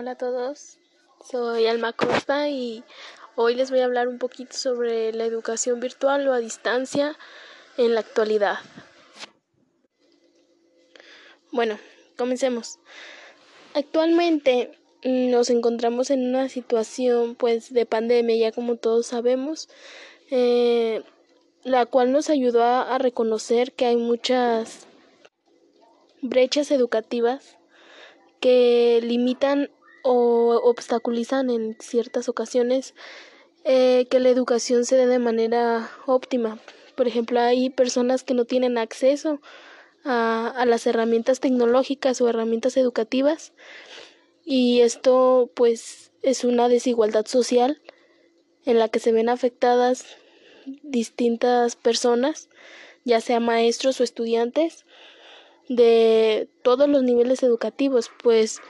Hola a todos, soy Alma Costa y hoy les voy a hablar un poquito sobre la educación virtual o a distancia en la actualidad. Bueno, comencemos. Actualmente nos encontramos en una situación pues de pandemia, ya como todos sabemos, eh, la cual nos ayudó a reconocer que hay muchas brechas educativas que limitan o obstaculizan en ciertas ocasiones eh, que la educación se dé de manera óptima. Por ejemplo, hay personas que no tienen acceso a, a las herramientas tecnológicas o herramientas educativas y esto pues es una desigualdad social en la que se ven afectadas distintas personas, ya sea maestros o estudiantes, de todos los niveles educativos, pues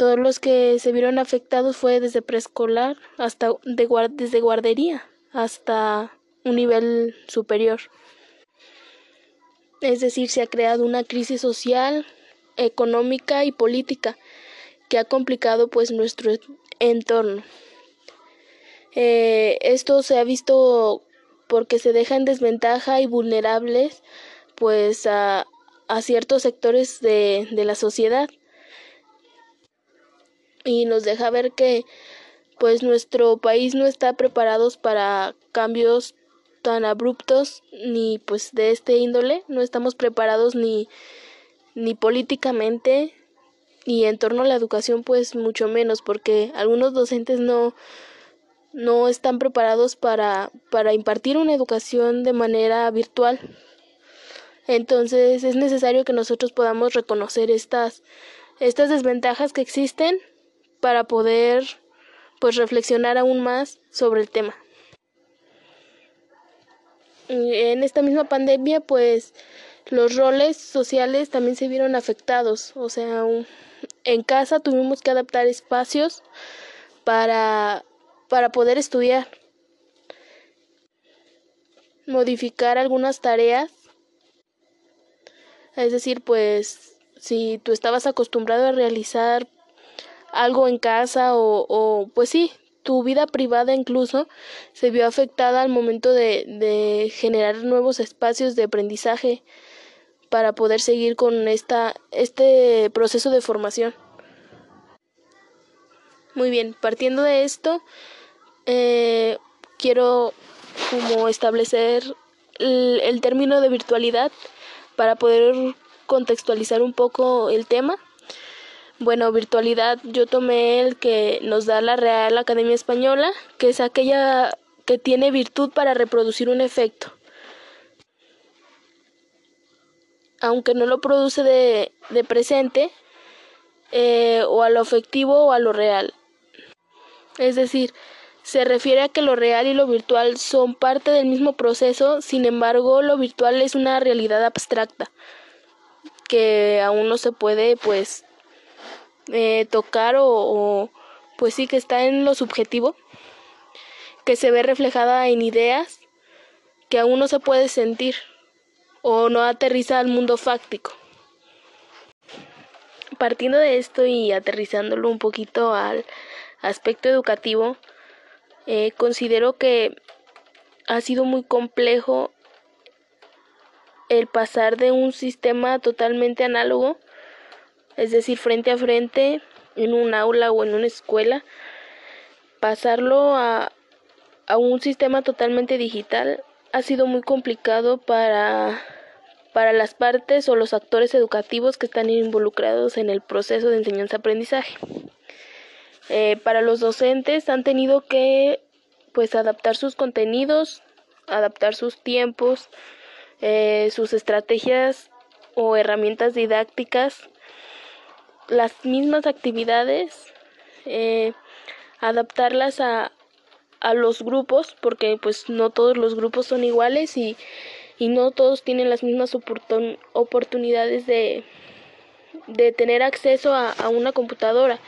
todos los que se vieron afectados fue desde preescolar hasta de desde guardería hasta un nivel superior. Es decir, se ha creado una crisis social, económica y política que ha complicado pues nuestro entorno. Eh, esto se ha visto porque se deja en desventaja y vulnerables pues a, ciertos sectores de la sociedad y nos deja ver que pues nuestro país no está preparados para cambios tan abruptos ni pues de este índole. No estamos preparados ni ni políticamente y en torno a la educación pues mucho menos porque algunos docentes no no están preparados para para impartir una educación de manera virtual. Entonces es necesario que nosotros podamos reconocer estas, estas desventajas que existen para poder pues reflexionar aún más sobre el tema. En esta misma pandemia pues los roles sociales también se vieron afectados, o sea, en casa tuvimos que adaptar espacios para, para poder estudiar, modificar algunas tareas es decir, pues si tú estabas acostumbrado a realizar algo en casa o, pues sí, tu vida privada incluso se vio afectada al momento de, de generar nuevos espacios de aprendizaje para poder seguir con esta, este proceso de formación. Muy bien, partiendo de esto, eh, quiero como establecer el, el término de virtualidad para poder contextualizar un poco el tema. Bueno, virtualidad yo tomé el que nos da la Real Academia Española, que es aquella que tiene virtud para reproducir un efecto. Aunque no lo produce de, de presente, eh, o a lo afectivo o a lo real. Es decir, se refiere a que lo real y lo virtual son parte del mismo proceso, sin embargo, lo virtual es una realidad abstracta que aún no se puede, pues, eh, tocar o, pues sí, que está en lo subjetivo, que se ve reflejada en ideas que aún no se puede sentir o no aterriza al mundo fáctico. Partiendo de esto y aterrizándolo un poquito al aspecto educativo, eh, considero que ha sido muy complejo el pasar de un sistema totalmente análogo, es decir, frente a frente, en un aula o en una escuela, pasarlo a, a un sistema totalmente digital ha sido muy complicado para, para las partes o los actores educativos que están involucrados en el proceso de enseñanza-aprendizaje. Eh, para los docentes han tenido que pues adaptar sus contenidos, adaptar sus tiempos, eh, sus estrategias o herramientas didácticas, las mismas actividades, eh, adaptarlas a, a los grupos, porque pues no todos los grupos son iguales y, y no todos tienen las mismas oportun oportunidades de, de tener acceso a, a una computadora.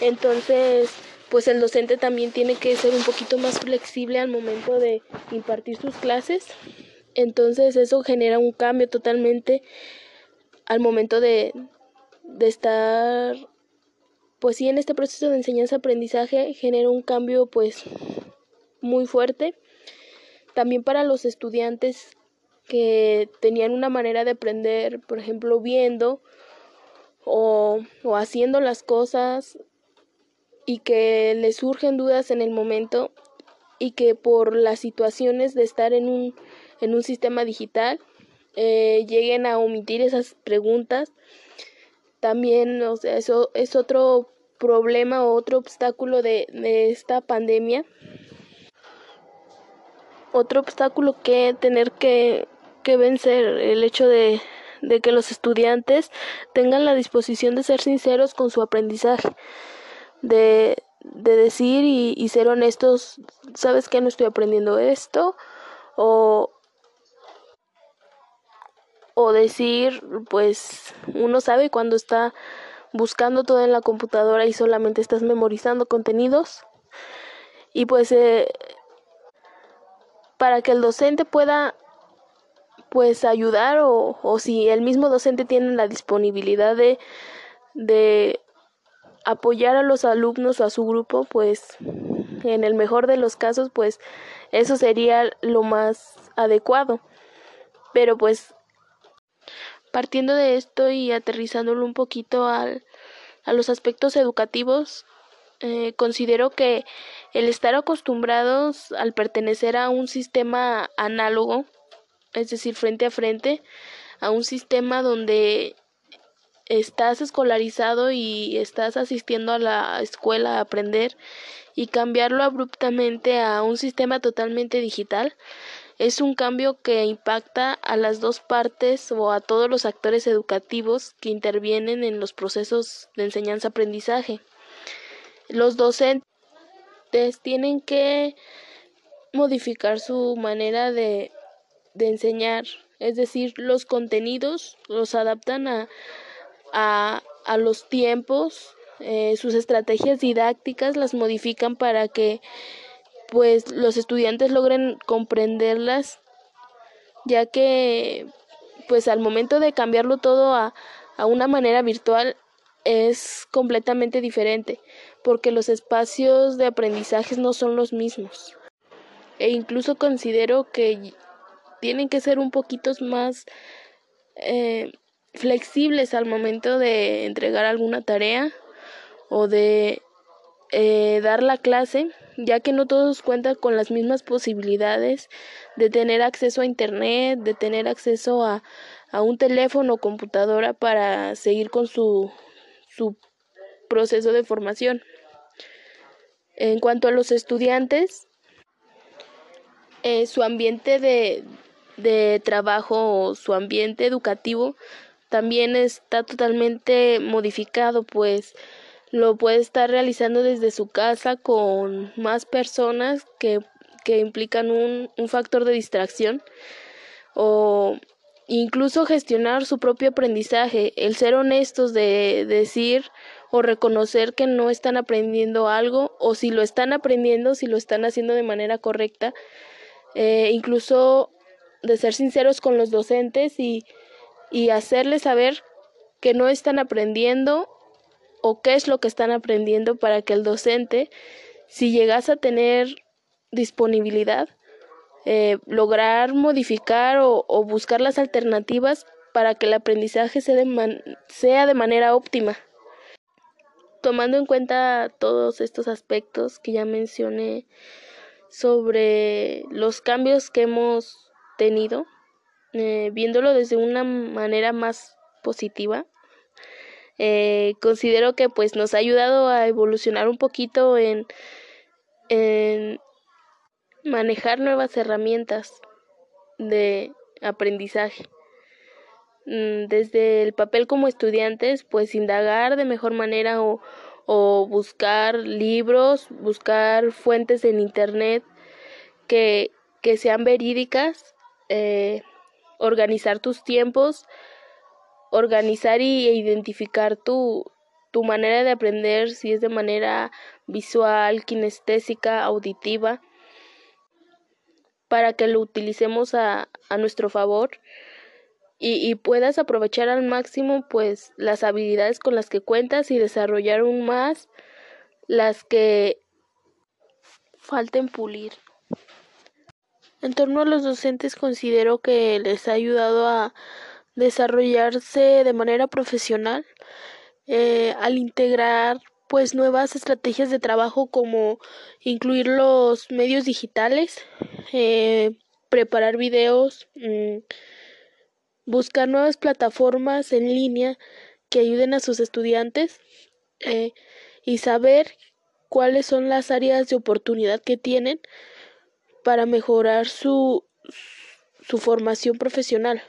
Entonces, pues el docente también tiene que ser un poquito más flexible al momento de impartir sus clases. Entonces eso genera un cambio totalmente al momento de, de estar pues sí, en este proceso de enseñanza-aprendizaje genera un cambio pues muy fuerte. También para los estudiantes que tenían una manera de aprender, por ejemplo, viendo o, o haciendo las cosas y que les surgen dudas en el momento y que por las situaciones de estar en un, en un sistema digital eh, lleguen a omitir esas preguntas. También, o sea, eso es otro problema o otro obstáculo de, de esta pandemia. Otro obstáculo que tener que, que vencer, el hecho de, de que los estudiantes tengan la disposición de ser sinceros con su aprendizaje, de, de decir y, ser honestos, sabes que no estoy aprendiendo esto, o, o decir, pues uno sabe cuando está buscando todo en la computadora y solamente estás memorizando contenidos. Y pues eh, para que el docente pueda pues ayudar o, o si el mismo docente tiene la disponibilidad de, de apoyar a los alumnos o a su grupo, pues en el mejor de los casos, pues eso sería lo más adecuado. Pero pues Partiendo de esto y aterrizándolo un poquito al, a los aspectos educativos, eh, considero que el estar acostumbrados al pertenecer a un sistema análogo, es decir, frente a frente, a un sistema donde estás escolarizado y estás asistiendo a la escuela a aprender y cambiarlo abruptamente a un sistema totalmente digital, es un cambio que impacta a las dos partes o a todos los actores educativos que intervienen en los procesos de enseñanza-aprendizaje. Los docentes tienen que modificar su manera de, enseñar, es decir, los contenidos los adaptan a los tiempos, eh, sus estrategias didácticas las modifican para que pues los estudiantes logren comprenderlas, ya que pues al momento de cambiarlo todo a, a una manera virtual es completamente diferente, porque los espacios de aprendizaje no son los mismos. E incluso considero que tienen que ser un poquito más eh, flexibles al momento de entregar alguna tarea o de eh, dar la clase, ya que no todos cuentan con las mismas posibilidades de tener acceso a Internet, de tener acceso a, a un teléfono o computadora para seguir con su, su proceso de formación. En cuanto a los estudiantes, eh, su ambiente de, de trabajo o su ambiente educativo también está totalmente modificado, pues lo puede estar realizando desde su casa con más personas que, que implican un, un factor de distracción o incluso gestionar su propio aprendizaje, el ser honestos de decir o reconocer que no están aprendiendo algo o si lo están aprendiendo, si lo están haciendo de manera correcta, eh, incluso de ser sinceros con los docentes y, y hacerles saber que no están aprendiendo o qué es lo que están aprendiendo para que el docente, si llegase a tener disponibilidad, eh, lograr modificar o, buscar las alternativas para que el aprendizaje sea de, man sea de manera óptima. Tomando en cuenta todos estos aspectos que ya mencioné sobre los cambios que hemos tenido, eh, viéndolo desde una manera más positiva, eh, considero que pues nos ha ayudado a evolucionar un poquito en, en manejar nuevas herramientas de aprendizaje. Mm, desde el papel como estudiantes, pues indagar de mejor manera o, o buscar libros, buscar fuentes en internet que, que sean verídicas, eh, organizar tus tiempos, organizar y identificar tu, tu manera de aprender, si es de manera visual, kinestésica, auditiva, para que lo utilicemos a, a nuestro favor y, puedas aprovechar al máximo pues las habilidades con las que cuentas y desarrollar aún más las que falten pulir. En torno a los docentes considero que les ha ayudado a desarrollarse de manera profesional eh, al integrar pues nuevas estrategias de trabajo como incluir los medios digitales, eh, preparar videos, mm, buscar nuevas plataformas en línea que ayuden a sus estudiantes eh, y saber cuáles son las áreas de oportunidad que tienen para mejorar su, su formación profesional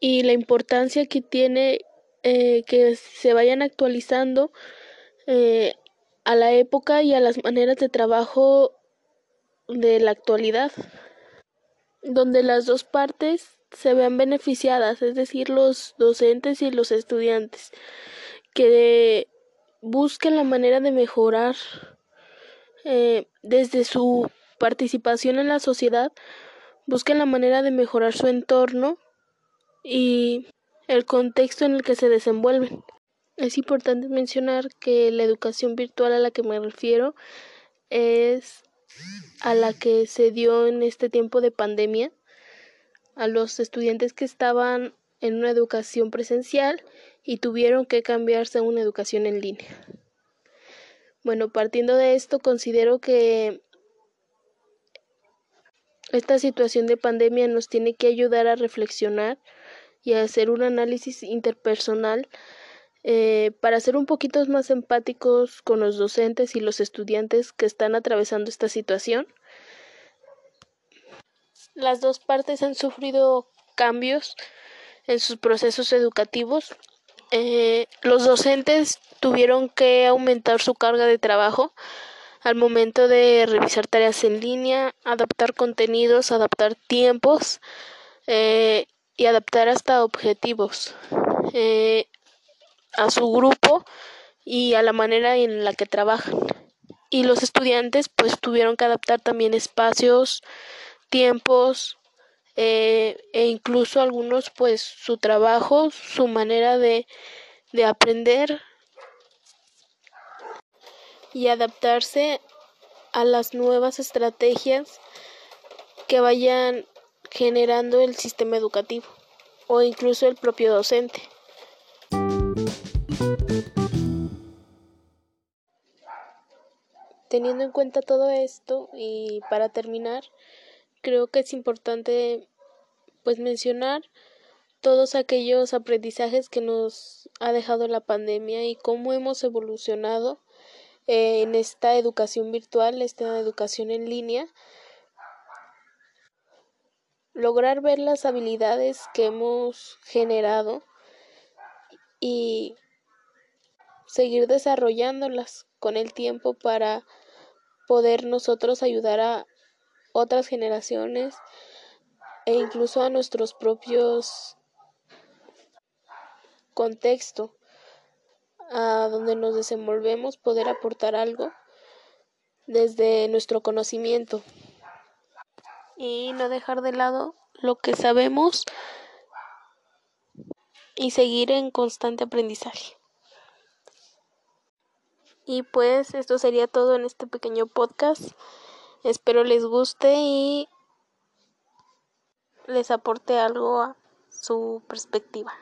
y la importancia que tiene eh, que se vayan actualizando eh, a la época y a las maneras de trabajo de la actualidad, donde las dos partes se vean beneficiadas, es decir, los docentes y los estudiantes, que busquen la manera de mejorar eh, desde su participación en la sociedad, busquen la manera de mejorar su entorno y el contexto en el que se desenvuelven. Es importante mencionar que la educación virtual a la que me refiero es a la que se dio en este tiempo de pandemia a los estudiantes que estaban en una educación presencial y tuvieron que cambiarse a una educación en línea. Bueno, partiendo de esto, considero que esta situación de pandemia nos tiene que ayudar a reflexionar y hacer un análisis interpersonal eh, para ser un poquito más empáticos con los docentes y los estudiantes que están atravesando esta situación. Las dos partes han sufrido cambios en sus procesos educativos. Eh, los docentes tuvieron que aumentar su carga de trabajo al momento de revisar tareas en línea, adaptar contenidos, adaptar tiempos eh, y adaptar hasta objetivos eh, a su grupo y a la manera en la que trabajan. Y los estudiantes pues tuvieron que adaptar también espacios, tiempos eh, e incluso algunos pues su trabajo, su manera de, de aprender y adaptarse a las nuevas estrategias que vayan generando el sistema educativo o incluso el propio docente. Teniendo en cuenta todo esto y para terminar, creo que es importante pues mencionar todos aquellos aprendizajes que nos ha dejado la pandemia y cómo hemos evolucionado eh, en esta educación virtual, esta educación en línea lograr ver las habilidades que hemos generado y seguir desarrollándolas con el tiempo para poder nosotros ayudar a otras generaciones e incluso a nuestros propios contexto a donde nos desenvolvemos poder aportar algo desde nuestro conocimiento y no dejar de lado lo que sabemos y seguir en constante aprendizaje. Y pues esto sería todo en este pequeño podcast. Espero les guste y les aporte algo a su perspectiva.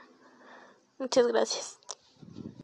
Muchas gracias.